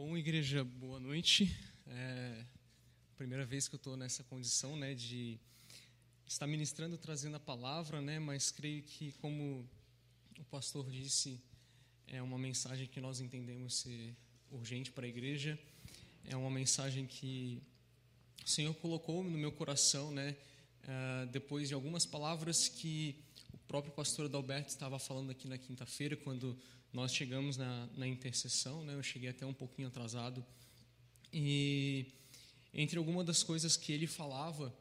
Bom, igreja, boa noite. É a primeira vez que eu estou nessa condição, né, de estar ministrando, trazendo a palavra, né, mas creio que, como o pastor disse, é uma mensagem que nós entendemos ser urgente para a igreja. É uma mensagem que o Senhor colocou no meu coração, né, uh, depois de algumas palavras que próprio pastor Adalberto estava falando aqui na quinta-feira, quando nós chegamos na, na intercessão, né? Eu cheguei até um pouquinho atrasado. E entre algumas das coisas que ele falava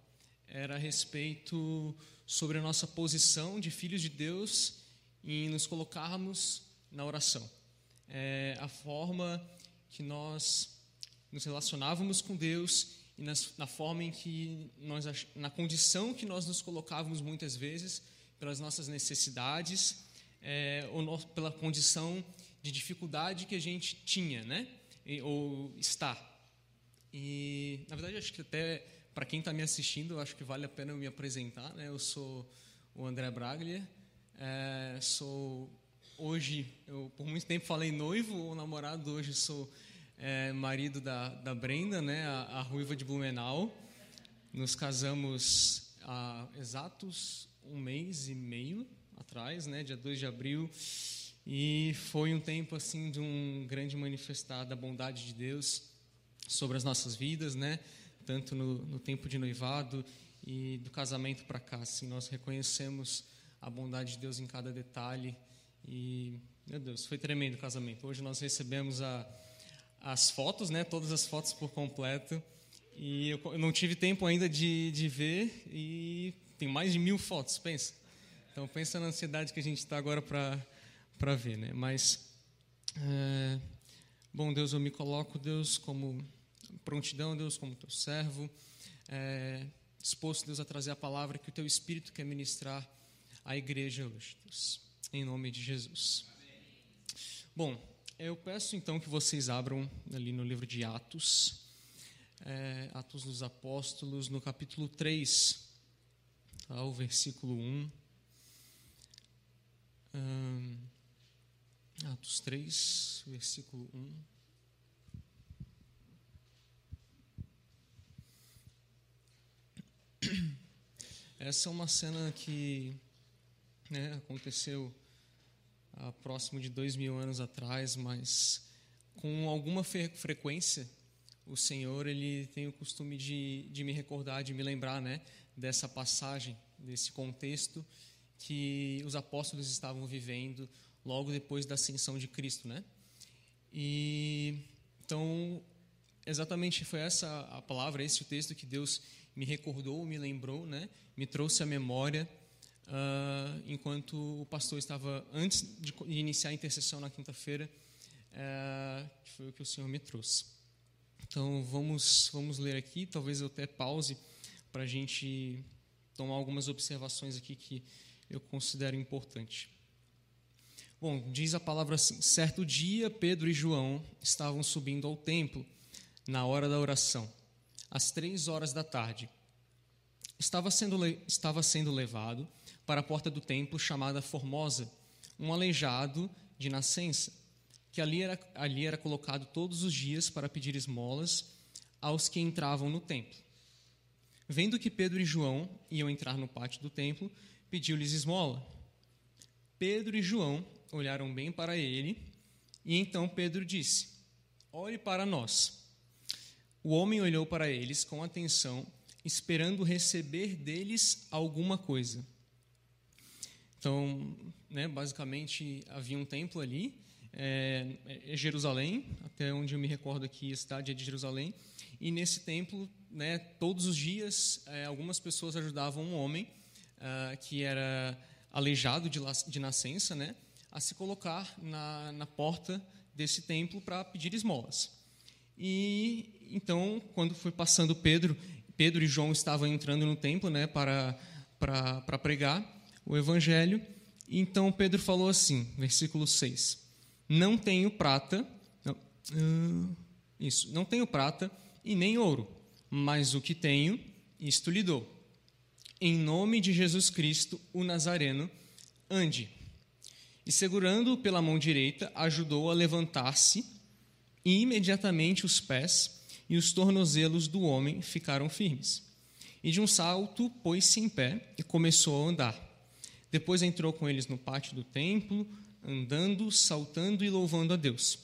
era a respeito sobre a nossa posição de filhos de Deus e nos colocarmos na oração. É, a forma que nós nos relacionávamos com Deus e na forma em que nós na condição que nós nos colocávamos muitas vezes pelas nossas necessidades é, ou pela condição de dificuldade que a gente tinha, né? E, ou está. E, na verdade, acho que até para quem está me assistindo, acho que vale a pena eu me apresentar. Né? Eu sou o André Braglia, é, sou hoje, eu por muito tempo falei noivo ou namorado, hoje sou é, marido da, da Brenda, né? A, a ruiva de Blumenau. Nos casamos há exatos um mês e meio, atrás, né, dia 2 de abril, e foi um tempo assim de um grande manifestar da bondade de Deus sobre as nossas vidas, né, tanto no, no tempo de noivado e do casamento para cá, assim, nós reconhecemos a bondade de Deus em cada detalhe e meu Deus, foi tremendo o casamento. Hoje nós recebemos a, as fotos, né, todas as fotos por completo. E eu, eu não tive tempo ainda de, de ver e tem mais de mil fotos, pensa. Então, pensa na ansiedade que a gente está agora para ver, né? Mas, é, bom, Deus, eu me coloco, Deus, como prontidão, Deus, como teu servo, é, disposto, Deus, a trazer a palavra que o teu Espírito quer ministrar à igreja hoje, Deus, em nome de Jesus. Bom, eu peço então que vocês abram ali no livro de Atos, é, Atos dos Apóstolos, no capítulo 3, ao versículo 1. Atos 3, versículo 1. Essa é uma cena que né, aconteceu há próximo de dois mil anos atrás, mas com alguma frequência o Senhor ele tem o costume de, de me recordar, de me lembrar né, dessa passagem, desse contexto que os apóstolos estavam vivendo logo depois da ascensão de Cristo, né? E então exatamente foi essa a palavra, esse o texto que Deus me recordou, me lembrou, né? Me trouxe à memória uh, enquanto o pastor estava antes de, iniciar a intercessão na quinta-feira, uh, que foi o que o Senhor me trouxe. Então vamos vamos ler aqui, talvez eu até pause para a gente tomar algumas observações aqui que eu considero importante. Bom, diz a palavra assim: certo dia, Pedro e João estavam subindo ao templo na hora da oração, às três horas da tarde. Estava sendo, estava sendo levado para a porta do templo chamada Formosa, um aleijado de nascença, que ali era, ali era colocado todos os dias para pedir esmolas aos que entravam no templo. Vendo que Pedro e João iam entrar no pátio do templo, pediu-lhes esmola. Pedro e João olharam bem para ele, e então Pedro disse: Olhe para nós. O homem olhou para eles com atenção, esperando receber deles alguma coisa. Então, né, basicamente, havia um templo ali, é, é Jerusalém, até onde eu me recordo aqui, a cidade é de Jerusalém, e nesse templo, né, todos os dias, é, algumas pessoas ajudavam um homem uh, que era aleijado de, de nascença, né, a se colocar na, na porta desse templo para pedir esmolas. E então, quando foi passando Pedro, Pedro e João estavam entrando no templo, né, para para, para pregar o evangelho. Então Pedro falou assim, versículo 6: Não tenho prata, não, uh, isso, não tenho prata e nem ouro, mas o que tenho, isto lhe dou em nome de Jesus Cristo, o Nazareno, ande. E segurando-o pela mão direita, ajudou a levantar-se, e imediatamente os pés e os tornozelos do homem ficaram firmes. E de um salto pôs-se em pé e começou a andar. Depois entrou com eles no pátio do templo, andando, saltando e louvando a Deus.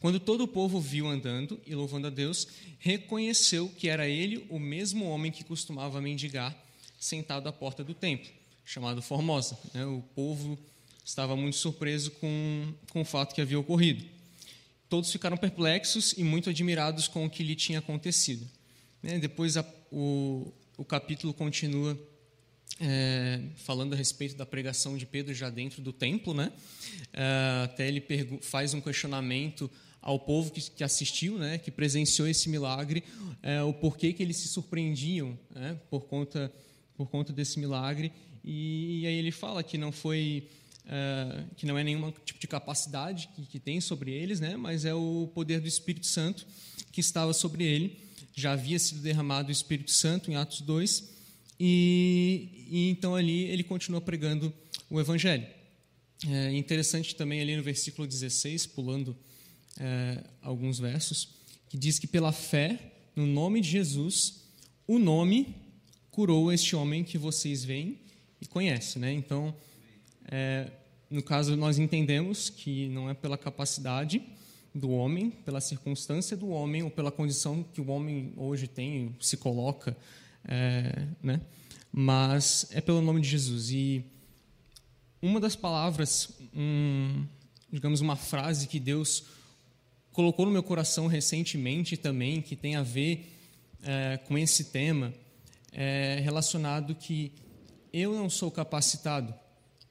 Quando todo o povo viu andando e louvando a Deus, reconheceu que era ele o mesmo homem que costumava mendigar sentado à porta do templo, chamado Formosa. Né? O povo estava muito surpreso com, com o fato que havia ocorrido. Todos ficaram perplexos e muito admirados com o que lhe tinha acontecido. Né? Depois o, o capítulo continua é, falando a respeito da pregação de Pedro já dentro do templo, né? É, até ele faz um questionamento ao povo que, que, assistiu, né, que presenciou esse milagre, é, o porquê que eles se surpreendiam né, por conta por conta desse milagre. E, e aí ele fala que não foi uh, que não é nenhum tipo de capacidade que, que, tem sobre eles, né? mas é o poder do Espírito Santo que estava sobre ele. Já havia sido derramado o Espírito Santo em Atos 2, e, e então ali ele continua pregando o Evangelho. É interessante também ali no versículo 16, pulando é, alguns versos, que diz que pela fé no nome de Jesus, o nome curou este homem que vocês veem e conhecem. Né? Então, é, no caso, nós entendemos que não é pela capacidade do homem, pela circunstância do homem ou pela condição que o homem hoje tem, se coloca, é, né? mas é pelo nome de Jesus. E uma das palavras, um, digamos, uma frase que Deus colocou no meu coração recentemente também, que tem a ver é, com esse tema, é relacionado que eu não sou capacitado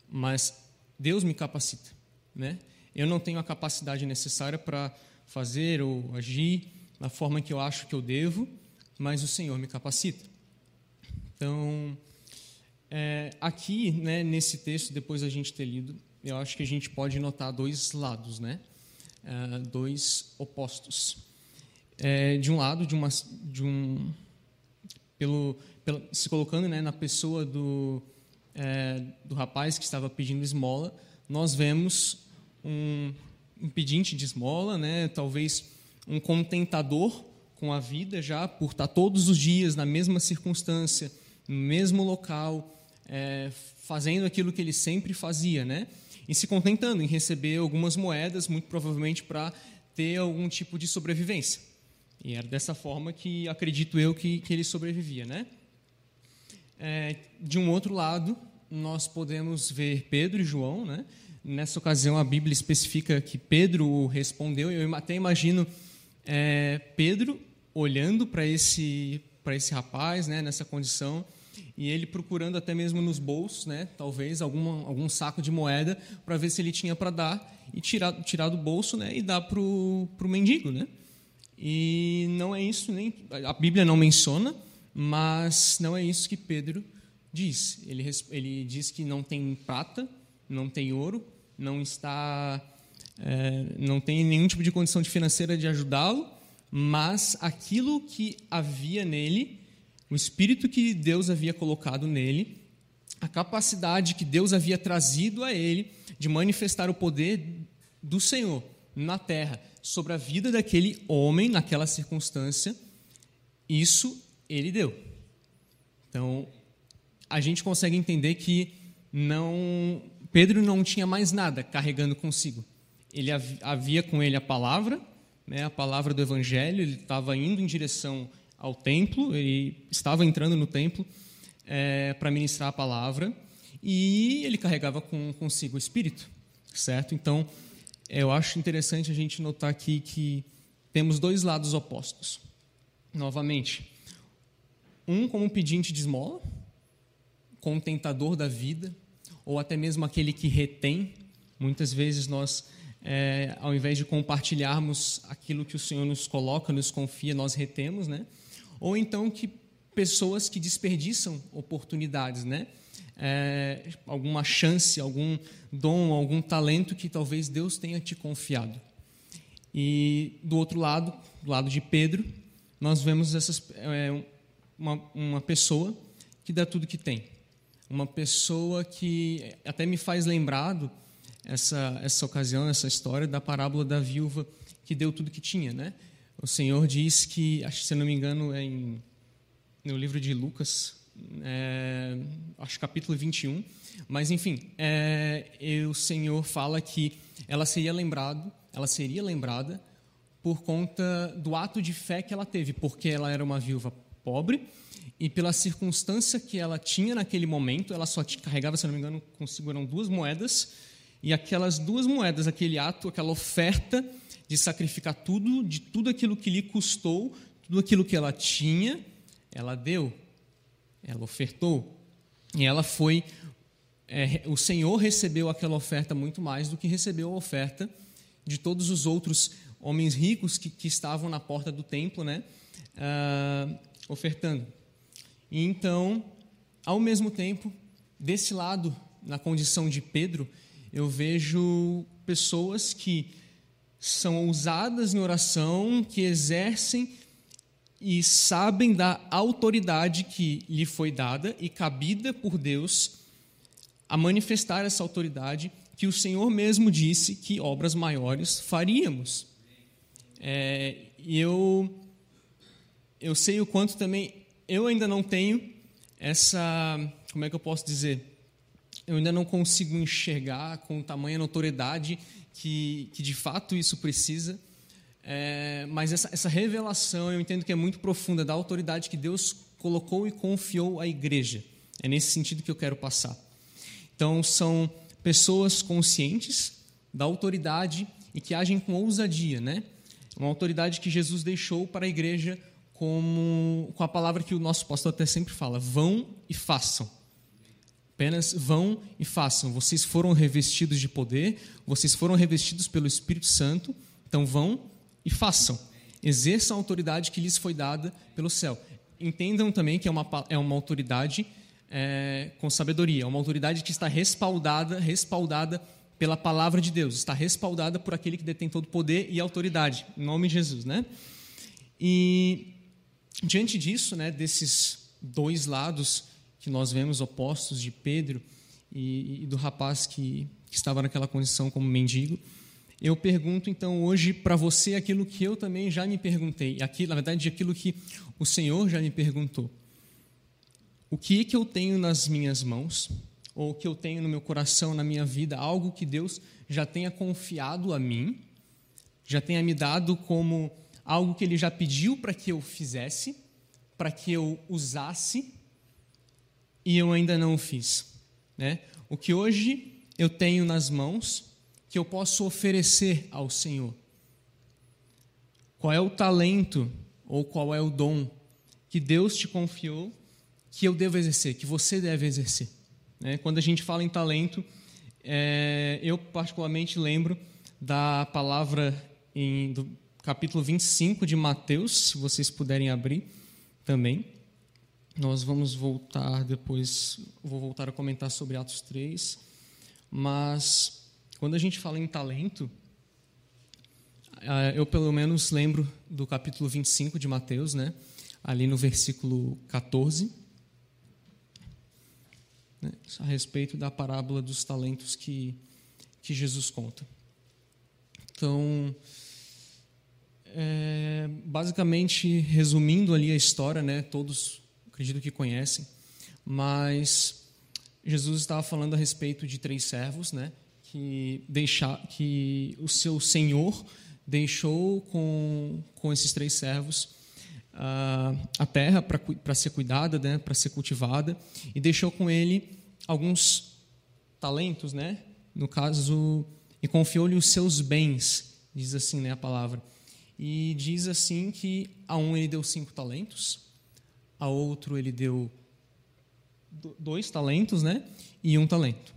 mas Deus me capacita, né? Eu não tenho a capacidade necessária para fazer ou agir da forma que eu acho que eu devo, mas o Senhor me capacita. Então, é, aqui, né, nesse texto, depois da gente ter lido, eu acho que a gente pode notar dois lados, né? É, dois opostos. É, de um lado, de uma, de um, pelo, pelo, se colocando né, na pessoa do é, do rapaz que estava pedindo esmola, nós vemos um, um pedinte de esmola, né, talvez um contentador com a vida já por estar todos os dias na mesma circunstância, no mesmo local, é, fazendo aquilo que ele sempre fazia, né? E se contentando em receber algumas moedas, muito provavelmente para ter algum tipo de sobrevivência. E era dessa forma que acredito eu que, que ele sobrevivia, né? É, de um outro lado, nós podemos ver Pedro e João, né? Nessa ocasião, a Bíblia especifica que Pedro respondeu. Eu até imagino é, Pedro olhando para esse para esse rapaz, né? Nessa condição e ele procurando até mesmo nos bolsos, né? Talvez alguma, algum saco de moeda para ver se ele tinha para dar e tirar tirar do bolso, né? E dar para o mendigo, né? E não é isso nem a Bíblia não menciona, mas não é isso que Pedro diz. Ele, ele diz que não tem prata, não tem ouro, não está, é, não tem nenhum tipo de condição financeira de ajudá-lo, mas aquilo que havia nele, o espírito que Deus havia colocado nele, a capacidade que Deus havia trazido a ele de manifestar o poder do Senhor na terra sobre a vida daquele homem naquela circunstância, isso ele deu. Então, a gente consegue entender que não Pedro não tinha mais nada carregando consigo. Ele havia com ele a palavra, né, a palavra do evangelho, ele estava indo em direção ao templo, ele estava entrando no templo é, para ministrar a palavra e ele carregava com, consigo o Espírito, certo? Então, eu acho interessante a gente notar aqui que temos dois lados opostos. Novamente, um como pedinte de esmola, contentador da vida, ou até mesmo aquele que retém. Muitas vezes nós, é, ao invés de compartilharmos aquilo que o Senhor nos coloca, nos confia, nós retemos, né? Ou então que pessoas que desperdiçam oportunidades, né? É, alguma chance, algum dom, algum talento que talvez Deus tenha te confiado. E do outro lado, do lado de Pedro, nós vemos essas, é, uma, uma pessoa que dá tudo que tem uma pessoa que até me faz lembrado essa, essa ocasião, essa história da parábola da viúva que deu tudo que tinha, né? O Senhor diz que, se não me engano, é em, no livro de Lucas, é, acho capítulo 21, mas enfim, é, o Senhor fala que ela seria lembrado, ela seria lembrada por conta do ato de fé que ela teve, porque ela era uma viúva pobre e pela circunstância que ela tinha naquele momento, ela só carregava, se não me engano, consigo duas moedas, e aquelas duas moedas, aquele ato, aquela oferta de sacrificar tudo, de tudo aquilo que lhe custou, tudo aquilo que ela tinha, ela deu, ela ofertou. E ela foi. É, o Senhor recebeu aquela oferta muito mais do que recebeu a oferta de todos os outros homens ricos que, que estavam na porta do templo, né, uh, ofertando. E então, ao mesmo tempo, desse lado, na condição de Pedro, eu vejo pessoas que são ousadas em oração, que exercem e sabem da autoridade que lhe foi dada e cabida por Deus a manifestar essa autoridade que o Senhor mesmo disse que obras maiores faríamos. É, e eu, eu sei o quanto também eu ainda não tenho essa, como é que eu posso dizer? Eu ainda não consigo enxergar com tamanha notoriedade que, que de fato isso precisa. É, mas essa, essa revelação eu entendo que é muito profunda da autoridade que Deus colocou e confiou à igreja. É nesse sentido que eu quero passar. Então, são pessoas conscientes da autoridade e que agem com ousadia, né? Uma autoridade que Jesus deixou para a igreja como com a palavra que o nosso pastor até sempre fala: vão e façam. Apenas vão e façam. Vocês foram revestidos de poder, vocês foram revestidos pelo Espírito Santo, então vão e façam. Exerçam a autoridade que lhes foi dada pelo céu. Entendam também que é uma, é uma autoridade é, com sabedoria, é uma autoridade que está respaldada, respaldada pela palavra de Deus, está respaldada por aquele que detém todo poder e autoridade, em nome de Jesus, né? E diante disso, né, desses dois lados que nós vemos opostos de Pedro e, e do rapaz que, que estava naquela condição como mendigo, eu pergunto então hoje para você aquilo que eu também já me perguntei, aqui, na verdade, aquilo que o Senhor já me perguntou. O que que eu tenho nas minhas mãos, ou o que eu tenho no meu coração, na minha vida, algo que Deus já tenha confiado a mim, já tenha me dado como algo que Ele já pediu para que eu fizesse, para que eu usasse, e eu ainda não o fiz. Né? O que hoje eu tenho nas mãos, que eu posso oferecer ao Senhor? Qual é o talento ou qual é o dom que Deus te confiou que eu devo exercer, que você deve exercer? Né? Quando a gente fala em talento, é, eu particularmente lembro da palavra em, do capítulo 25 de Mateus, se vocês puderem abrir também. Nós vamos voltar depois, vou voltar a comentar sobre Atos 3, mas quando a gente fala em talento, ah, eu pelo menos lembro do capítulo 25 de Mateus, né? ali no versículo 14, né? a respeito da parábola dos talentos que, que Jesus conta. Então, é, basicamente, resumindo ali a história, né? todos acredito que conhecem, mas Jesus estava falando a respeito de três servos, né? que, deixar, que o seu senhor deixou com, com esses três servos uh, a terra para ser cuidada, né, para ser cultivada, e deixou com ele alguns talentos, né, no caso, e confiou-lhe os seus bens, diz assim né, a palavra. E diz assim que a um ele deu cinco talentos, a outro ele deu dois talentos, né, e um talento.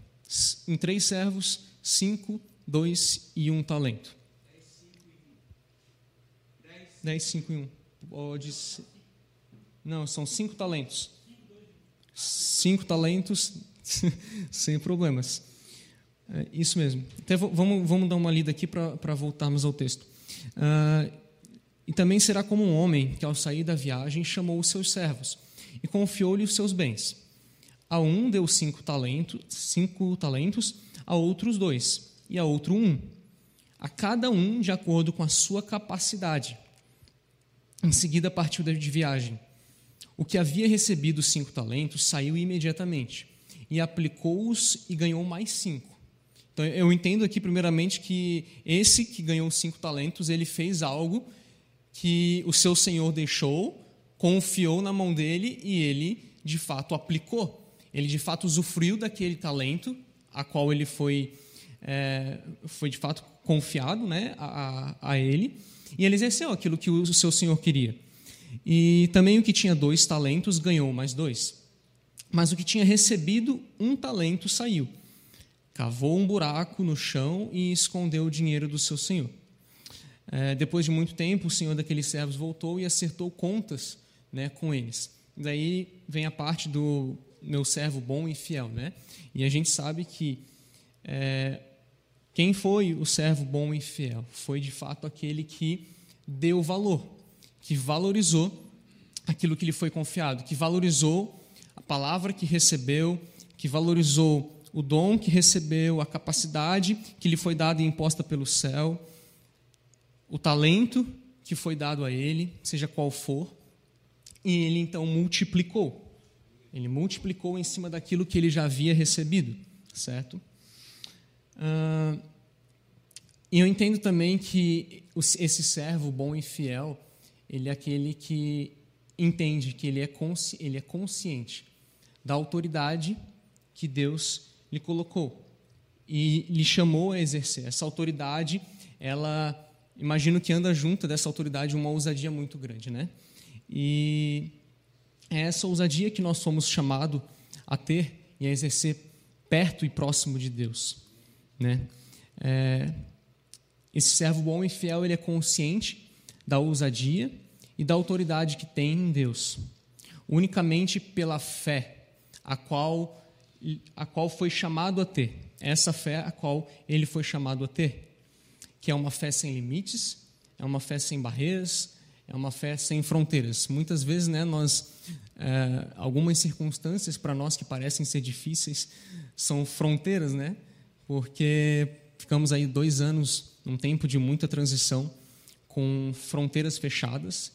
Em três servos cinco, dois e um talento. Dez, cinco e um. Pode ser. Não, são cinco talentos. Cinco talentos, sem problemas. É isso mesmo. Então, vamos, vamos dar uma lida aqui para voltarmos ao texto. Uh, e também será como um homem que, ao sair da viagem, chamou os seus servos e confiou-lhe os seus bens. A um deu cinco talentos, cinco talentos a outros dois, e a outro um, a cada um de acordo com a sua capacidade. Em seguida, partiu de viagem. O que havia recebido cinco talentos saiu imediatamente e aplicou-os e ganhou mais cinco. Então, eu entendo aqui, primeiramente, que esse que ganhou cinco talentos, ele fez algo que o seu senhor deixou, confiou na mão dele e ele, de fato, aplicou. Ele, de fato, usufruiu daquele talento a qual ele foi, é, foi de fato, confiado né, a, a ele, e ele exerceu aquilo que o seu senhor queria. E também o que tinha dois talentos ganhou mais dois. Mas o que tinha recebido um talento saiu, cavou um buraco no chão e escondeu o dinheiro do seu senhor. É, depois de muito tempo, o senhor daqueles servos voltou e acertou contas né, com eles. Daí vem a parte do meu servo bom e fiel. Né? E a gente sabe que é, quem foi o servo bom e fiel? Foi de fato aquele que deu valor, que valorizou aquilo que lhe foi confiado, que valorizou a palavra que recebeu, que valorizou o dom que recebeu, a capacidade que lhe foi dada e imposta pelo céu, o talento que foi dado a ele, seja qual for, e ele então multiplicou. Ele multiplicou em cima daquilo que ele já havia recebido, certo? Uh, e eu entendo também que esse servo bom e fiel, ele é aquele que entende que ele é, consci, ele é consciente da autoridade que Deus lhe colocou e lhe chamou a exercer. Essa autoridade, ela, imagino que anda junto dessa autoridade uma ousadia muito grande, né? E é essa ousadia que nós somos chamados a ter e a exercer perto e próximo de Deus. Né? É, esse servo bom e fiel ele é consciente da ousadia e da autoridade que tem em Deus, unicamente pela fé a qual a qual foi chamado a ter. Essa fé a qual ele foi chamado a ter, que é uma fé sem limites, é uma fé sem barreiras, é uma fé sem fronteiras. Muitas vezes, né, nós é, algumas circunstâncias para nós que parecem ser difíceis são fronteiras, né? porque ficamos aí dois anos num tempo de muita transição, com fronteiras fechadas,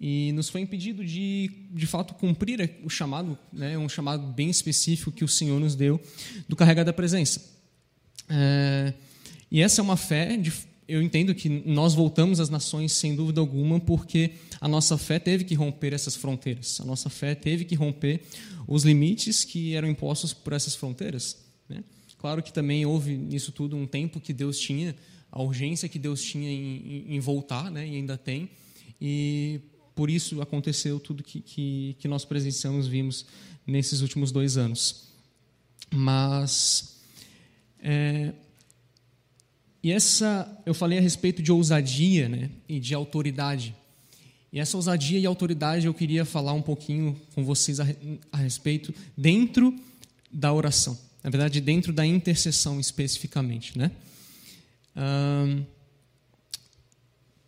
e nos foi impedido de, de fato, cumprir o chamado, né, um chamado bem específico que o Senhor nos deu do carregar da presença. É, e essa é uma fé, de, eu entendo que nós voltamos às nações sem dúvida alguma, porque a nossa fé teve que romper essas fronteiras, a nossa fé teve que romper os limites que eram impostos por essas fronteiras. Né? Claro que também houve nisso tudo um tempo que Deus tinha, a urgência que Deus tinha em, em voltar, né, e ainda tem, e por isso aconteceu tudo que, que, que nós presenciamos, vimos nesses últimos dois anos. Mas. É, e essa, eu falei a respeito de ousadia né, e de autoridade. E essa ousadia e autoridade eu queria falar um pouquinho com vocês a, a respeito dentro da oração na verdade, dentro da intercessão especificamente. Né?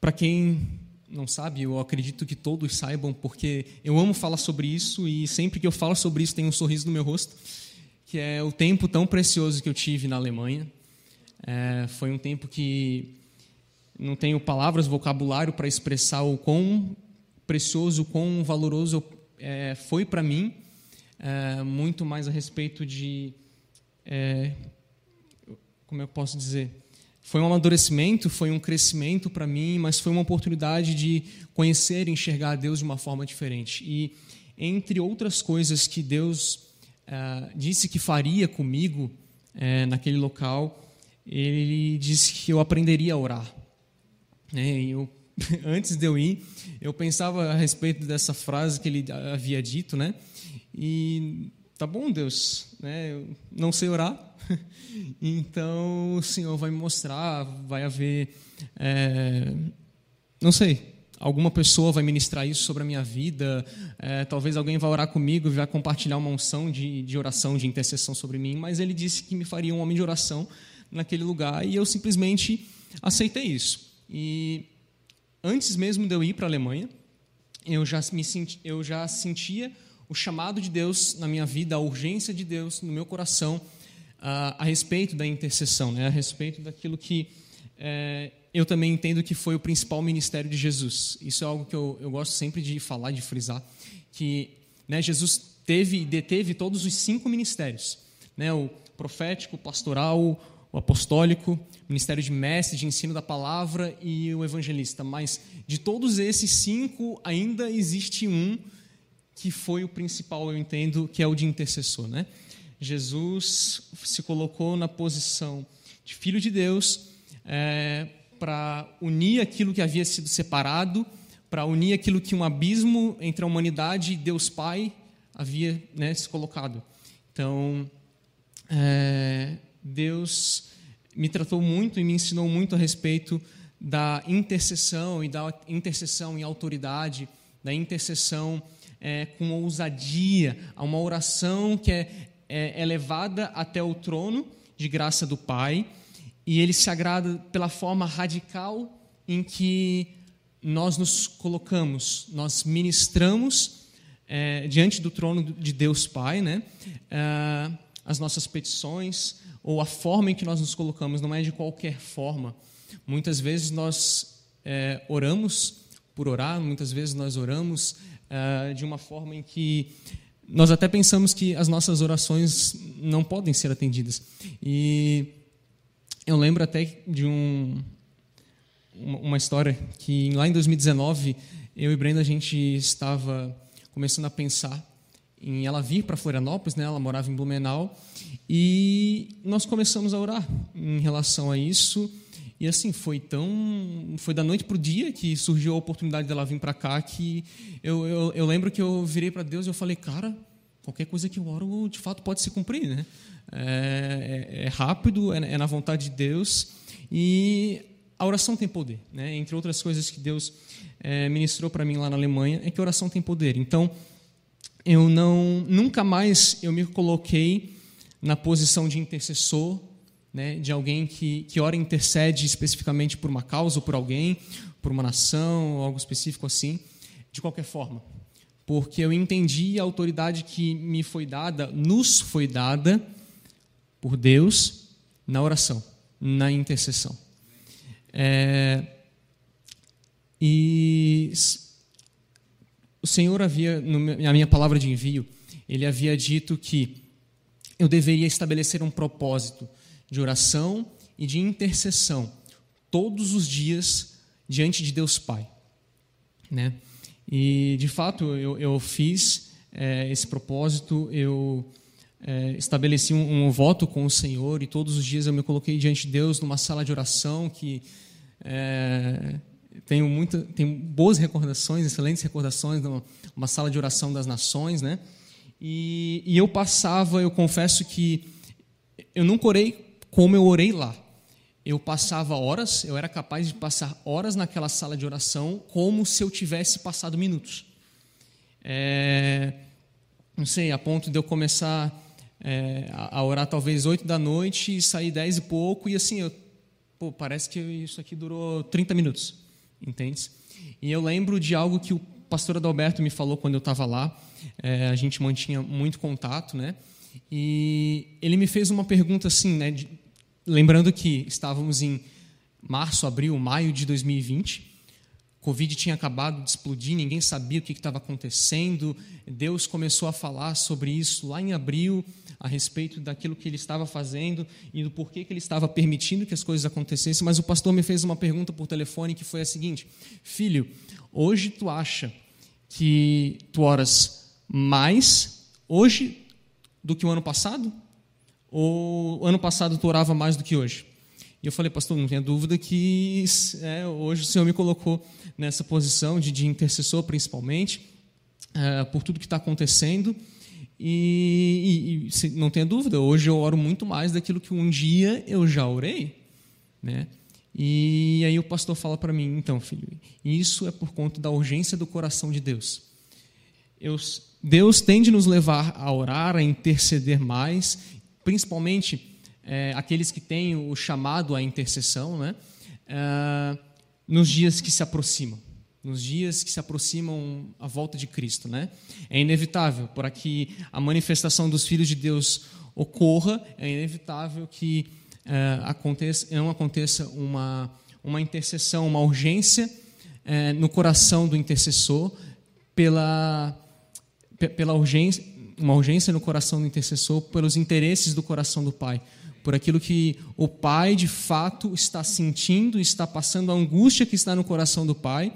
Para quem não sabe, eu acredito que todos saibam, porque eu amo falar sobre isso e sempre que eu falo sobre isso tem um sorriso no meu rosto, que é o tempo tão precioso que eu tive na Alemanha. É, foi um tempo que não tenho palavras, vocabulário para expressar o quão precioso, o quão valoroso é, foi para mim, é, muito mais a respeito de é, como eu posso dizer, foi um amadurecimento, foi um crescimento para mim, mas foi uma oportunidade de conhecer e enxergar Deus de uma forma diferente. E entre outras coisas que Deus é, disse que faria comigo é, naquele local, Ele disse que eu aprenderia a orar. É, eu, antes de eu ir, eu pensava a respeito dessa frase que Ele havia dito, né? E tá bom, Deus, né? Eu não sei orar, então o Senhor vai me mostrar, vai haver, é, não sei, alguma pessoa vai ministrar isso sobre a minha vida, é, talvez alguém vai orar comigo e vai compartilhar uma unção de, de oração, de intercessão sobre mim, mas ele disse que me faria um homem de oração naquele lugar e eu simplesmente aceitei isso. E antes mesmo de eu ir para a Alemanha, eu já, me senti, eu já sentia o chamado de Deus na minha vida, a urgência de Deus no meu coração a, a respeito da intercessão, né? a respeito daquilo que é, eu também entendo que foi o principal ministério de Jesus. Isso é algo que eu, eu gosto sempre de falar, de frisar, que né, Jesus teve e deteve todos os cinco ministérios, né, o profético, o pastoral, o apostólico, ministério de mestre, de ensino da palavra e o evangelista. Mas de todos esses cinco, ainda existe um que foi o principal, eu entendo, que é o de intercessor. Né? Jesus se colocou na posição de filho de Deus é, para unir aquilo que havia sido separado, para unir aquilo que um abismo entre a humanidade e Deus Pai havia né, se colocado. Então, é, Deus me tratou muito e me ensinou muito a respeito da intercessão e da intercessão em autoridade, da intercessão é, com ousadia, a uma oração que é, é, é até o trono de graça do Pai e ele se agrada pela forma radical em que nós nos colocamos, nós ministramos é, diante do trono de Deus Pai, né? É, as nossas petições ou a forma em que nós nos colocamos não é de qualquer forma. Muitas vezes nós é, oramos por orar, muitas vezes nós oramos é, de uma forma em que nós até pensamos que as nossas orações não podem ser atendidas. E eu lembro até de um, uma história que lá em 2019 eu e Brenda a gente estava começando a pensar em ela vir para Florianópolis, né? Ela morava em Blumenau e nós começamos a orar em relação a isso. E assim, foi tão. Foi da noite para o dia que surgiu a oportunidade dela vir para cá que eu, eu, eu, lembro que eu virei para Deus e eu falei, cara, qualquer coisa que eu oro de fato pode se cumprir, né? É, é, é rápido, é, é, na vontade de Deus e a oração tem poder, né? Entre outras coisas que Deus é, ministrou para mim lá na Alemanha é que a oração tem poder. Então, eu não nunca mais eu me coloquei na posição de intercessor, né, de alguém que, que ora intercede especificamente por uma causa ou por alguém, por uma nação, algo específico assim, de qualquer forma. Porque eu entendi a autoridade que me foi dada, nos foi dada por Deus na oração, na intercessão. É, e o Senhor havia, na minha palavra de envio, ele havia dito que eu deveria estabelecer um propósito de oração e de intercessão todos os dias diante de Deus Pai. Né? E, de fato, eu, eu fiz é, esse propósito, eu é, estabeleci um, um, voto com o Senhor e todos os dias eu me coloquei diante de Deus numa sala de oração que é, tenho, muita, tenho boas recordações, excelentes recordações, numa sala de oração das nações, né? E, e eu passava, eu confesso que eu nunca orei como eu orei lá. Eu passava horas, eu era capaz de passar horas naquela sala de oração como se eu tivesse passado minutos. É, não sei, a ponto de eu começar é, a orar talvez oito da noite e sair dez e pouco, e assim, eu, pô, parece que isso aqui durou 30 minutos entende? E eu lembro de algo que o pastor Adalberto me falou quando eu estava lá, é, a gente mantinha muito contato, né? E ele me fez uma pergunta assim, né? De, lembrando que estávamos em março, abril, maio de 2020, Covid tinha acabado de explodir, ninguém sabia o que estava acontecendo. Deus começou a falar sobre isso lá em abril, a respeito daquilo que ele estava fazendo e do porquê que ele estava permitindo que as coisas acontecessem. Mas o pastor me fez uma pergunta por telefone que foi a seguinte: Filho, hoje tu acha que tu oras mais hoje do que o ano passado? Ou ano passado tu orava mais do que hoje? E eu falei, pastor, não tenha dúvida que é, hoje o Senhor me colocou nessa posição de, de intercessor, principalmente, é, por tudo que está acontecendo. E, e, e, não tenha dúvida, hoje eu oro muito mais daquilo que um dia eu já orei. Né? E aí o pastor fala para mim, então, filho, isso é por conta da urgência do coração de Deus. Eu, Deus tem de nos levar a orar, a interceder mais, principalmente é, aqueles que têm o chamado à intercessão, né? É, nos dias que se aproximam, nos dias que se aproximam a volta de Cristo, né? É inevitável para que a manifestação dos filhos de Deus ocorra, é inevitável que é, aconteça, não aconteça uma, uma intercessão, uma urgência é, no coração do intercessor pela, pela urgência, uma urgência no coração do intercessor pelos interesses do coração do Pai, por aquilo que o Pai de fato está sentindo, está passando a angústia que está no coração do Pai,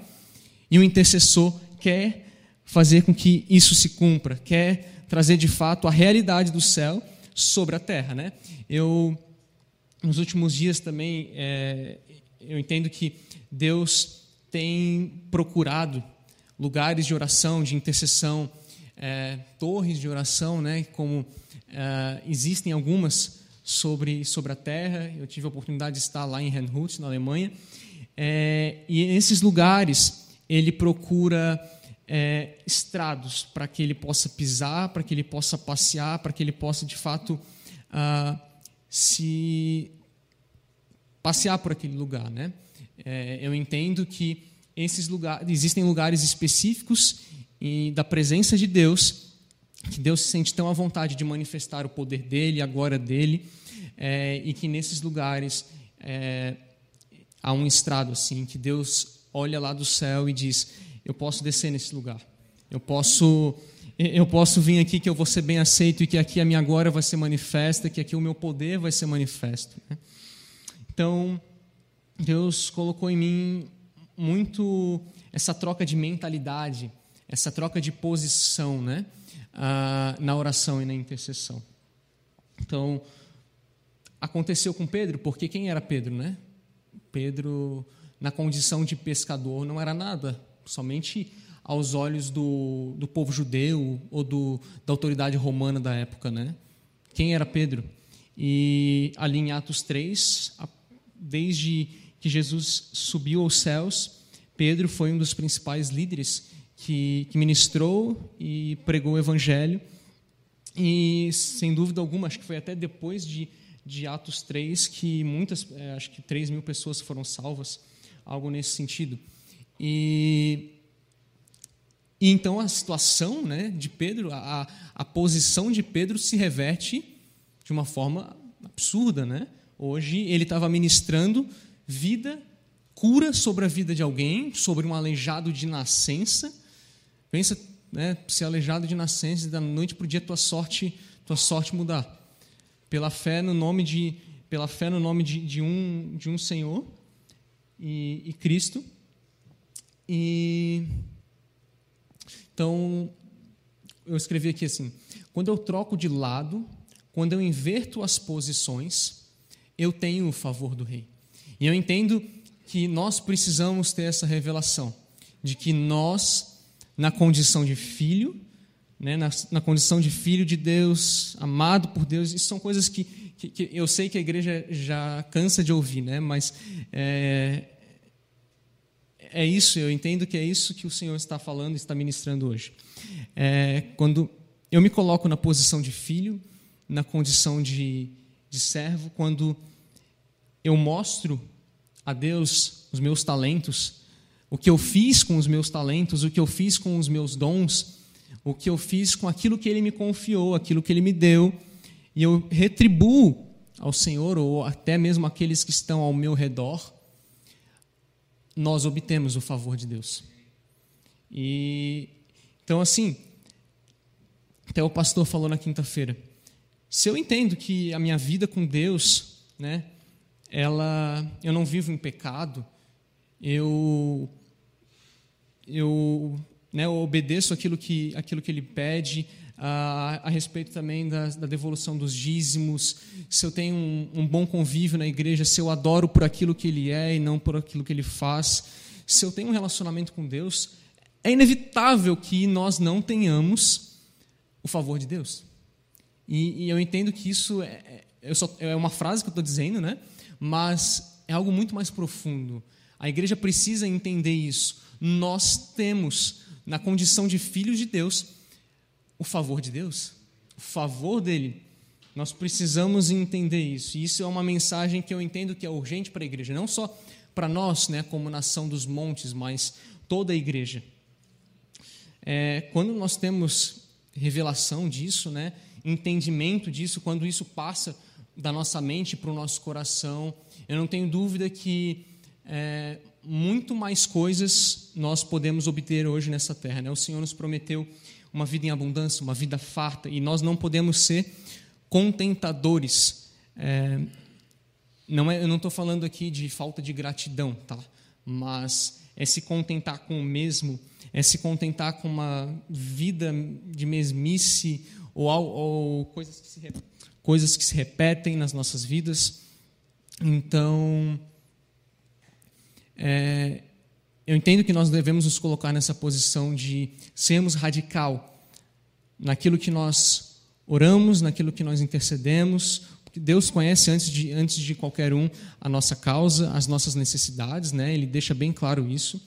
e o intercessor quer fazer com que isso se cumpra, quer trazer de fato a realidade do céu sobre a terra, né? Eu nos últimos dias também é, eu entendo que Deus tem procurado lugares de oração, de intercessão, é, torres de oração, né? Como é, existem algumas sobre sobre a terra. Eu tive a oportunidade de estar lá em Rennhut, na Alemanha, é, e nesses lugares ele procura é, estrados para que ele possa pisar, para que ele possa passear, para que ele possa de fato ah, se passear por aquele lugar, né? É, eu entendo que esses lugares existem lugares específicos da presença de Deus que Deus se sente tão à vontade de manifestar o poder dele, a glória dele, é, e que nesses lugares é, há um estrado assim que Deus olha lá do céu e diz: eu posso descer nesse lugar. Eu posso eu posso vir aqui que eu vou ser bem aceito e que aqui a minha glória vai ser manifesta, que aqui o meu poder vai ser manifesto. Né? Então, Deus colocou em mim muito essa troca de mentalidade, essa troca de posição, né? Ah, na oração e na intercessão. Então, aconteceu com Pedro, porque quem era Pedro, né? Pedro, na condição de pescador, não era nada somente aos olhos do, do povo judeu ou do, da autoridade romana da época. Né? Quem era Pedro? E ali em Atos 3, desde que Jesus subiu aos céus, Pedro foi um dos principais líderes que, que ministrou e pregou o evangelho. E, sem dúvida alguma, acho que foi até depois de, de Atos 3 que muitas, é, acho que 3 mil pessoas foram salvas, algo nesse sentido. E, e então a situação né, de Pedro, a, a posição de Pedro se reverte de uma forma absurda. Né? Hoje ele estava ministrando vida, cura sobre a vida de alguém, sobre um aleijado de nascença. Pensa, né, ser aleijado de nascença, da noite para o dia tua sorte, tua sorte mudar. Pela fé no nome de, pela fé no nome de, de um, de um Senhor e, e Cristo. E então eu escrevi aqui assim: quando eu troco de lado, quando eu inverto as posições, eu tenho o favor do rei. E eu entendo que nós precisamos ter essa revelação de que nós, na condição de filho, né, na, na condição de filho de Deus, amado por Deus, isso são coisas que, que, que eu sei que a igreja já cansa de ouvir, né, mas é, é isso, eu entendo que é isso que o Senhor está falando, está ministrando hoje. É, quando eu me coloco na posição de filho, na condição de, de servo, quando eu mostro a Deus os meus talentos, o que eu fiz com os meus talentos, o que eu fiz com os meus dons, o que eu fiz com aquilo que Ele me confiou, aquilo que Ele me deu, e eu retribuo ao Senhor, ou até mesmo aqueles que estão ao meu redor, nós obtemos o favor de Deus. E então assim, até o pastor falou na quinta-feira, se eu entendo que a minha vida com Deus, né, ela, eu não vivo em pecado, eu eu, né, eu obedeço aquilo que aquilo que Ele pede, a, a respeito também da, da, devolução dos dízimos, se eu tenho um, um, bom convívio na igreja, se eu adoro por aquilo que Ele é e não por aquilo que Ele faz, se eu tenho um relacionamento com Deus, é inevitável que nós não tenhamos o favor de Deus. E, e eu entendo que isso é, é, só, é uma frase que eu estou dizendo, né? mas é algo muito mais profundo. A igreja precisa entender isso. Nós temos, na condição de filhos de Deus, o favor de Deus, o favor dele. Nós precisamos entender isso. E isso é uma mensagem que eu entendo que é urgente para a igreja, não só para nós, né, como nação dos montes, mas toda a igreja. É, quando nós temos revelação disso, né, entendimento disso, quando isso passa da nossa mente para o nosso coração, eu não tenho dúvida que é, muito mais coisas nós podemos obter hoje nessa terra. Né? O Senhor nos prometeu uma vida em abundância, uma vida farta, e nós não podemos ser contentadores. É, não é, eu não estou falando aqui de falta de gratidão, tá? mas é se contentar com o mesmo, é se contentar com uma vida de mesmice ou, ou coisas, que se, coisas que se repetem nas nossas vidas. Então, é, eu entendo que nós devemos nos colocar nessa posição de sermos radical naquilo que nós oramos, naquilo que nós intercedemos, Deus conhece antes de, antes de qualquer um a nossa causa, as nossas necessidades, né? Ele deixa bem claro isso.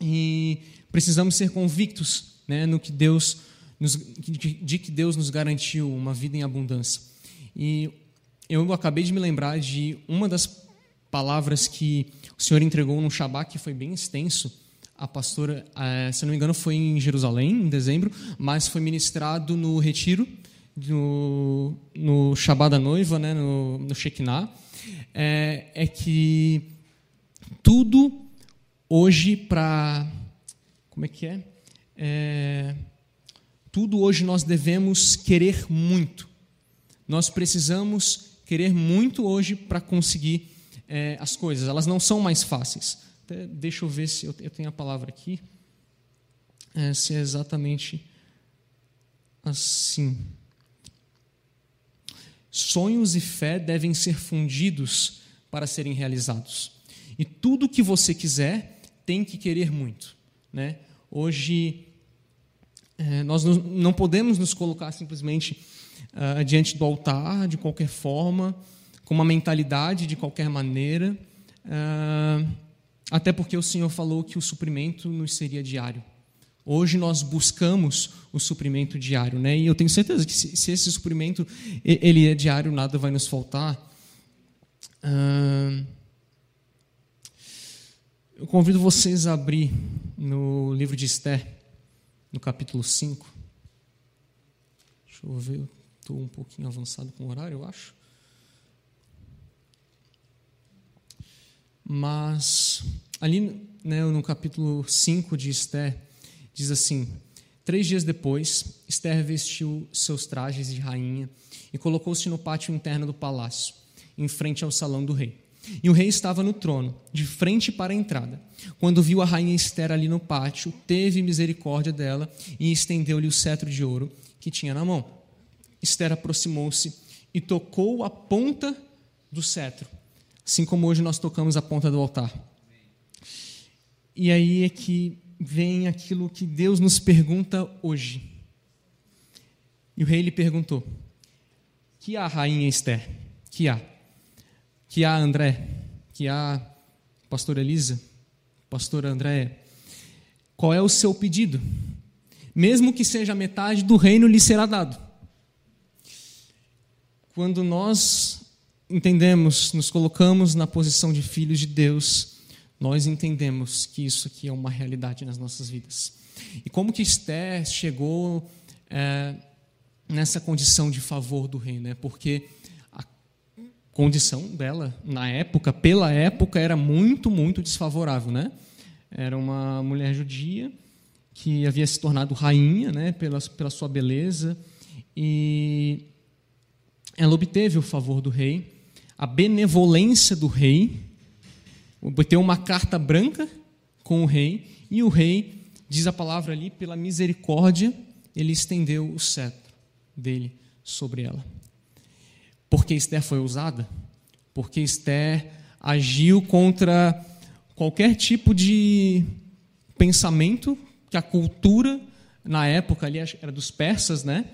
E precisamos ser convictos, né, no que Deus nos, de, de que Deus nos garantiu uma vida em abundância. E eu acabei de me lembrar de uma das palavras que o Senhor entregou no Shabat, que foi bem extenso. A pastora, eh, se não me engano, foi em Jerusalém, em dezembro, mas foi ministrado no retiro, no, no Shabat da noiva, né, no, no Shekinah, é, é que tudo hoje para. Como é que é? é? Tudo hoje nós devemos querer muito. Nós precisamos querer muito hoje para conseguir é, as coisas, elas não são mais fáceis. Até, deixa eu ver se eu, eu tenho a palavra aqui, é, se é exatamente assim. Sonhos e fé devem ser fundidos para serem realizados. E tudo que você quiser tem que querer muito. Né? Hoje, é, nós não podemos nos colocar simplesmente uh, diante do altar de qualquer forma com uma mentalidade de qualquer maneira, ah, até porque o Senhor falou que o suprimento nos seria diário. Hoje nós buscamos o suprimento diário, né? E eu tenho certeza que se esse suprimento ele é diário, nada vai nos faltar. Ah, eu convido vocês a abrir no livro de Esther, no capítulo 5. Deixa eu ver, estou um pouquinho avançado com o horário, eu acho. Mas ali né, no capítulo 5 de Esther, diz assim: Três dias depois, Esther vestiu seus trajes de rainha e colocou-se no pátio interno do palácio, em frente ao salão do rei. E o rei estava no trono, de frente para a entrada. Quando viu a rainha Esther ali no pátio, teve misericórdia dela e estendeu-lhe o cetro de ouro que tinha na mão. Esther aproximou-se e tocou a ponta do cetro assim como hoje nós tocamos a ponta do altar. E aí é que vem aquilo que Deus nos pergunta hoje. E o rei lhe perguntou: Que há, rainha Esther? Que há? Que há, André? Que há, pastor Elisa? Pastora André? Qual é o seu pedido? Mesmo que seja metade do reino, lhe será dado. Quando nós entendemos, nos colocamos na posição de filhos de Deus, nós entendemos que isso aqui é uma realidade nas nossas vidas. E como que Esther chegou é, nessa condição de favor do rei, né? Porque a condição dela na época, pela época, era muito, muito desfavorável, né? Era uma mulher judia que havia se tornado rainha, né? Pela pela sua beleza e ela obteve o favor do rei a benevolência do rei, obteve uma carta branca com o rei, e o rei, diz a palavra ali, pela misericórdia, ele estendeu o cetro dele sobre ela. Porque Esther foi ousada? Porque Esther agiu contra qualquer tipo de pensamento que a cultura, na época ali, era dos persas, né?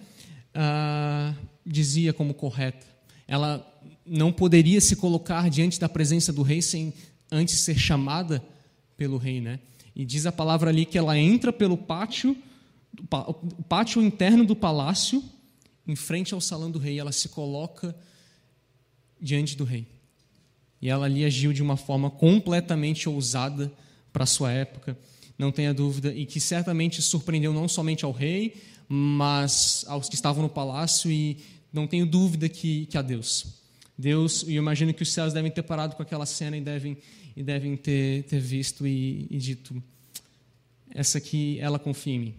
Ah, dizia como correta. Ela não poderia se colocar diante da presença do rei sem antes ser chamada pelo rei, né? E diz a palavra ali que ela entra pelo pátio, o pátio interno do palácio, em frente ao salão do rei, ela se coloca diante do rei. E ela ali agiu de uma forma completamente ousada para sua época, não tenha dúvida, e que certamente surpreendeu não somente ao rei, mas aos que estavam no palácio, e não tenho dúvida que, que a Deus. Deus, eu imagino que os céus devem ter parado com aquela cena e devem, e devem ter, ter visto e, e dito: essa aqui, ela mim.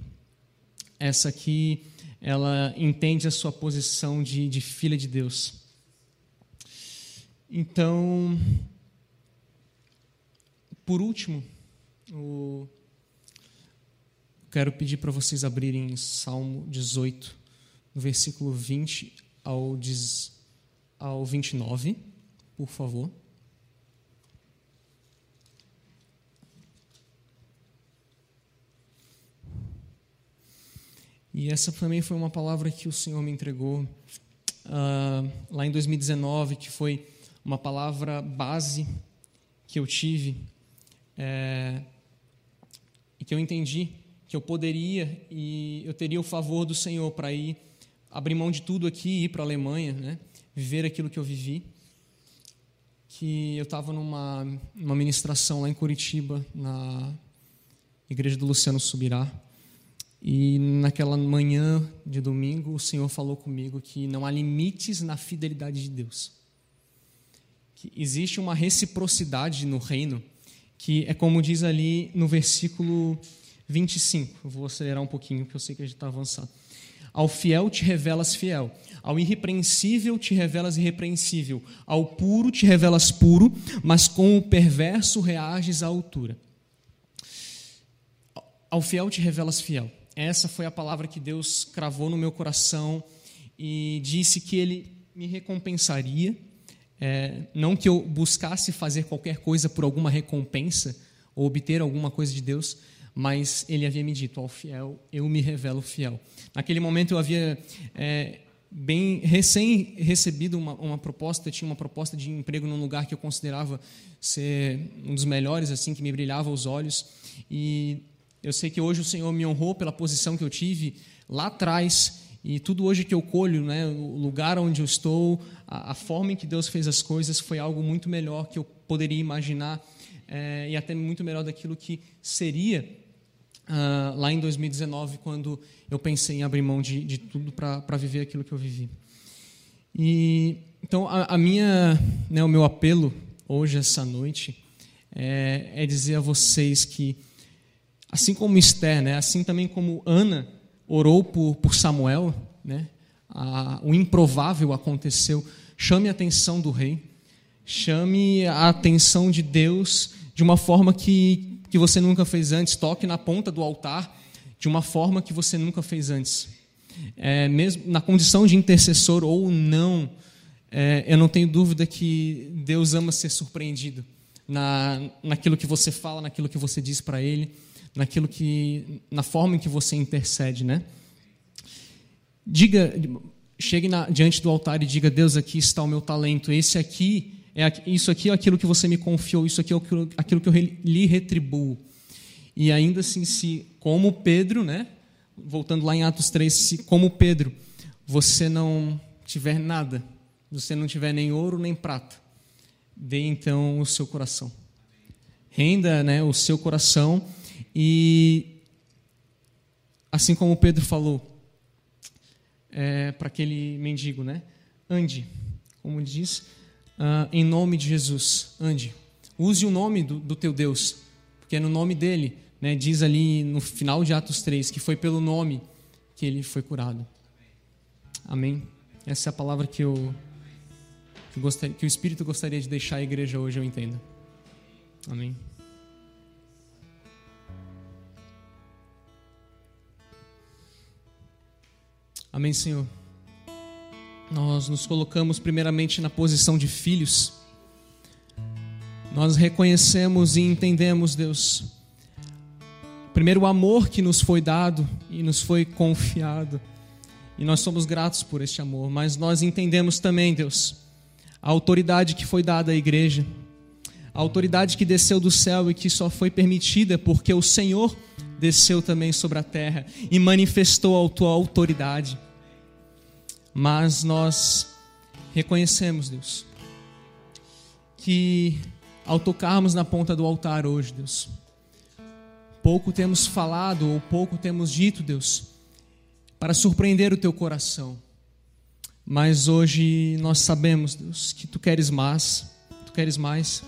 Essa aqui, ela entende a sua posição de, de filha de Deus. Então, por último, o... quero pedir para vocês abrirem Salmo 18, no versículo 20 ao, ao 29, por favor. E essa também foi uma palavra que o Senhor me entregou uh, lá em 2019, que foi uma palavra base que eu tive é, e que eu entendi que eu poderia e eu teria o favor do Senhor para ir abrir mão de tudo aqui e ir para a Alemanha, né? Viver aquilo que eu vivi. Que eu estava numa, numa ministração lá em Curitiba, na igreja do Luciano Subirá. E naquela manhã de domingo, o Senhor falou comigo que não há limites na fidelidade de Deus. Que existe uma reciprocidade no reino, que é como diz ali no versículo 25. Eu vou acelerar um pouquinho, porque eu sei que a gente está avançado. Ao fiel te revelas fiel, ao irrepreensível te revelas irrepreensível, ao puro te revelas puro, mas com o perverso reages à altura. Ao fiel te revelas fiel. Essa foi a palavra que Deus cravou no meu coração e disse que Ele me recompensaria. É, não que eu buscasse fazer qualquer coisa por alguma recompensa ou obter alguma coisa de Deus, mas Ele havia me dito: ao fiel eu me revelo fiel. Naquele momento eu havia é, bem recém recebido uma, uma proposta, tinha uma proposta de emprego num lugar que eu considerava ser um dos melhores, assim que me brilhava os olhos e eu sei que hoje o Senhor me honrou pela posição que eu tive lá atrás e tudo hoje que eu colho, né, o lugar onde eu estou, a, a forma em que Deus fez as coisas foi algo muito melhor que eu poderia imaginar é, e até muito melhor daquilo que seria uh, lá em 2019, quando eu pensei em abrir mão de, de tudo para viver aquilo que eu vivi. E então a, a minha, né, o meu apelo hoje essa noite é, é dizer a vocês que Assim como Esther, né? assim também como Ana orou por, por Samuel, né? A, o improvável aconteceu. Chame a atenção do rei, chame a atenção de Deus de uma forma que, que você nunca fez antes. Toque na ponta do altar de uma forma que você nunca fez antes. É, mesmo na condição de intercessor ou não, é, eu não tenho dúvida que Deus ama ser surpreendido na, naquilo que você fala, naquilo que você diz para Ele naquilo que, na forma em que você intercede, né? Diga, chegue na, diante do altar e diga: Deus, aqui está o meu talento. Esse aqui é isso aqui é aquilo que você me confiou. Isso aqui é aquilo, que eu lhe retribuo. E ainda assim, se como Pedro, né? Voltando lá em Atos 3, se como Pedro você não tiver nada, você não tiver nem ouro nem prata, dê então o seu coração. Renda, né, o seu coração e, assim como Pedro falou é, para aquele mendigo, né? Ande, como diz, uh, em nome de Jesus, ande. Use o nome do, do teu Deus, porque é no nome dele, né? Diz ali no final de Atos 3 que foi pelo nome que ele foi curado. Amém? Essa é a palavra que eu que, que o Espírito gostaria de deixar a igreja hoje, eu entendo. Amém. Amém, Senhor. Nós nos colocamos primeiramente na posição de filhos. Nós reconhecemos e entendemos, Deus, primeiro o amor que nos foi dado e nos foi confiado. E nós somos gratos por este amor, mas nós entendemos também, Deus, a autoridade que foi dada à igreja, a autoridade que desceu do céu e que só foi permitida porque o Senhor desceu também sobre a terra e manifestou a tua autoridade. Mas nós reconhecemos, Deus, que ao tocarmos na ponta do altar hoje, Deus, pouco temos falado ou pouco temos dito, Deus, para surpreender o teu coração. Mas hoje nós sabemos, Deus, que tu queres mais, tu queres mais.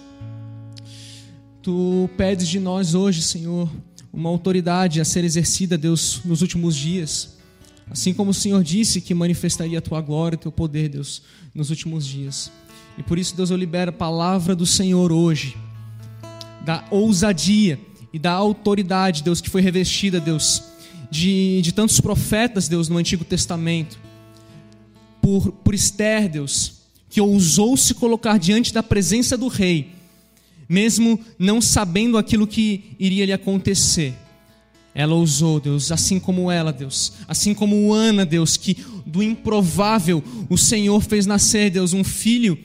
Tu pedes de nós hoje, Senhor, uma autoridade a ser exercida, Deus, nos últimos dias. Assim como o Senhor disse que manifestaria a tua glória, o teu poder, Deus, nos últimos dias. E por isso, Deus, eu libero a palavra do Senhor hoje, da ousadia e da autoridade, Deus, que foi revestida, Deus, de, de tantos profetas, Deus, no Antigo Testamento. Por, por Esther, Deus, que ousou se colocar diante da presença do rei, mesmo não sabendo aquilo que iria lhe acontecer. Ela ousou, Deus, assim como ela, Deus, assim como Ana, Deus, que do improvável o Senhor fez nascer, Deus, um filho,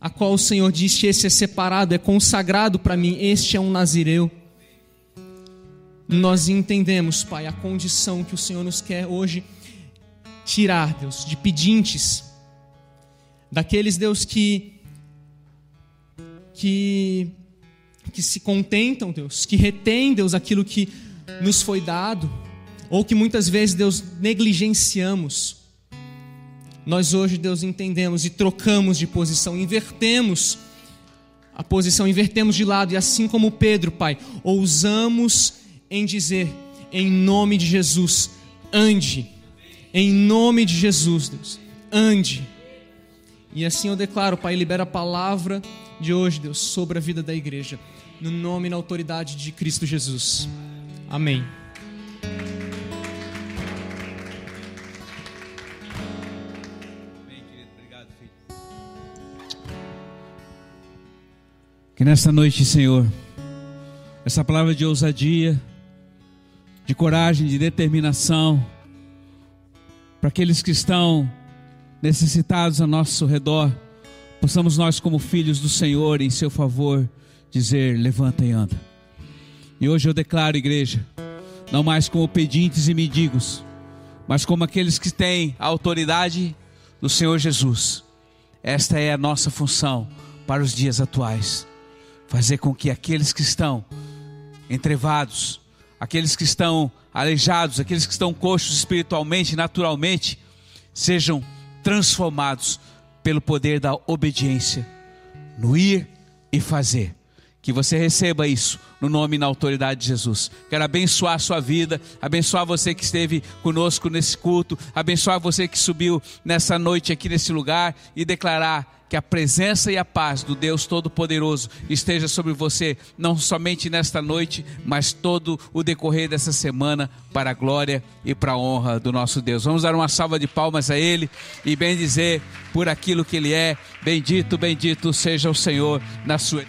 a qual o Senhor disse: Esse é separado, é consagrado para mim, este é um nazireu. Nós entendemos, Pai, a condição que o Senhor nos quer hoje tirar, Deus, de pedintes, daqueles, Deus, que que que se contentam, Deus, que retêm, Deus, aquilo que nos foi dado, ou que muitas vezes, Deus, negligenciamos. Nós hoje, Deus, entendemos e trocamos de posição, invertemos a posição, invertemos de lado, e assim como Pedro, Pai, ousamos em dizer, em nome de Jesus, ande, em nome de Jesus, Deus, ande. E assim eu declaro, Pai, libera a palavra de hoje, Deus, sobre a vida da igreja, no nome e na autoridade de Cristo Jesus. Amém. Que nesta noite, Senhor, essa palavra de ousadia, de coragem, de determinação, para aqueles que estão necessitados ao nosso redor, possamos nós, como filhos do Senhor, em seu favor, dizer: levanta e anda. E hoje eu declaro, igreja, não mais como pedintes e mendigos, mas como aqueles que têm a autoridade do Senhor Jesus. Esta é a nossa função para os dias atuais fazer com que aqueles que estão entrevados, aqueles que estão aleijados, aqueles que estão coxos espiritualmente, naturalmente, sejam transformados pelo poder da obediência, no ir e fazer. Que você receba isso no nome e na autoridade de Jesus. Quero abençoar a sua vida, abençoar você que esteve conosco nesse culto, abençoar você que subiu nessa noite aqui nesse lugar e declarar que a presença e a paz do Deus Todo-Poderoso esteja sobre você, não somente nesta noite, mas todo o decorrer dessa semana, para a glória e para a honra do nosso Deus. Vamos dar uma salva de palmas a Ele e bem dizer por aquilo que Ele é. Bendito, bendito seja o Senhor na sua